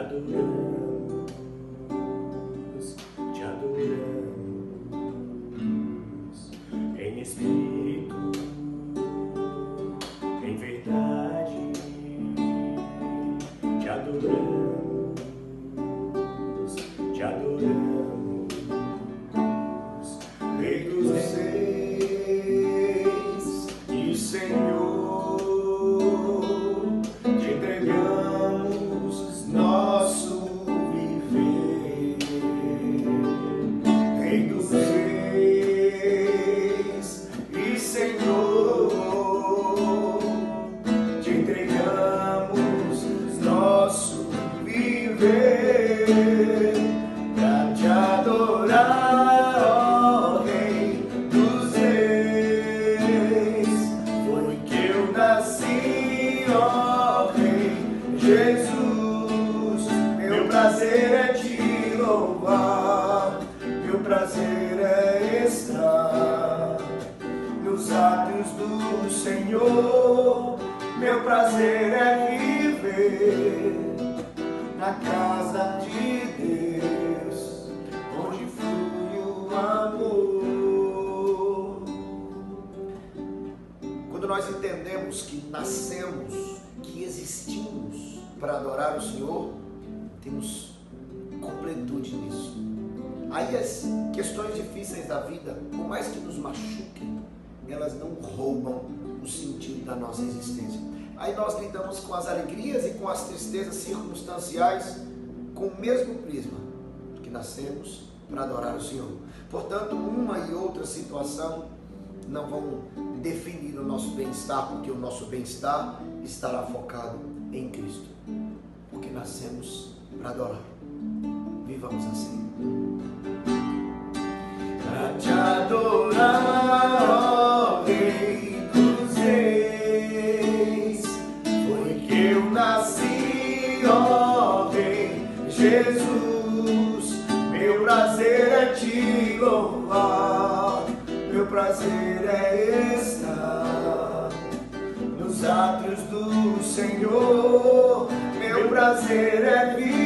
adoramos, te adoramos. Em espírito, te adoramos. Rei dos reis e Senhor, te entregamos nosso viver. Rei dos reis e Senhor, te entregamos viver pra te adorar, ó Rei dos Reis. Foi que eu nasci, ó Rei Jesus. Meu prazer é te louvar, meu prazer é estar nos átrios do Senhor. Meu prazer é viver na casa de Deus, onde flui o amor. Quando nós entendemos que nascemos, que existimos para adorar o Senhor, temos completude nisso. Aí as questões difíceis da vida, por mais que nos machuquem, elas não roubam o sentido da nossa existência. Aí nós lidamos com as alegrias e com as tristezas circunstanciais com o mesmo prisma, que nascemos para adorar o Senhor. Portanto, uma e outra situação não vão definir o nosso bem-estar, porque o nosso bem-estar estará focado em Cristo. Porque nascemos para adorar. Vivamos assim. Pra te adorar, Jesus. Meu prazer é te louvar, meu prazer é estar nos átrios do Senhor. Meu prazer é viver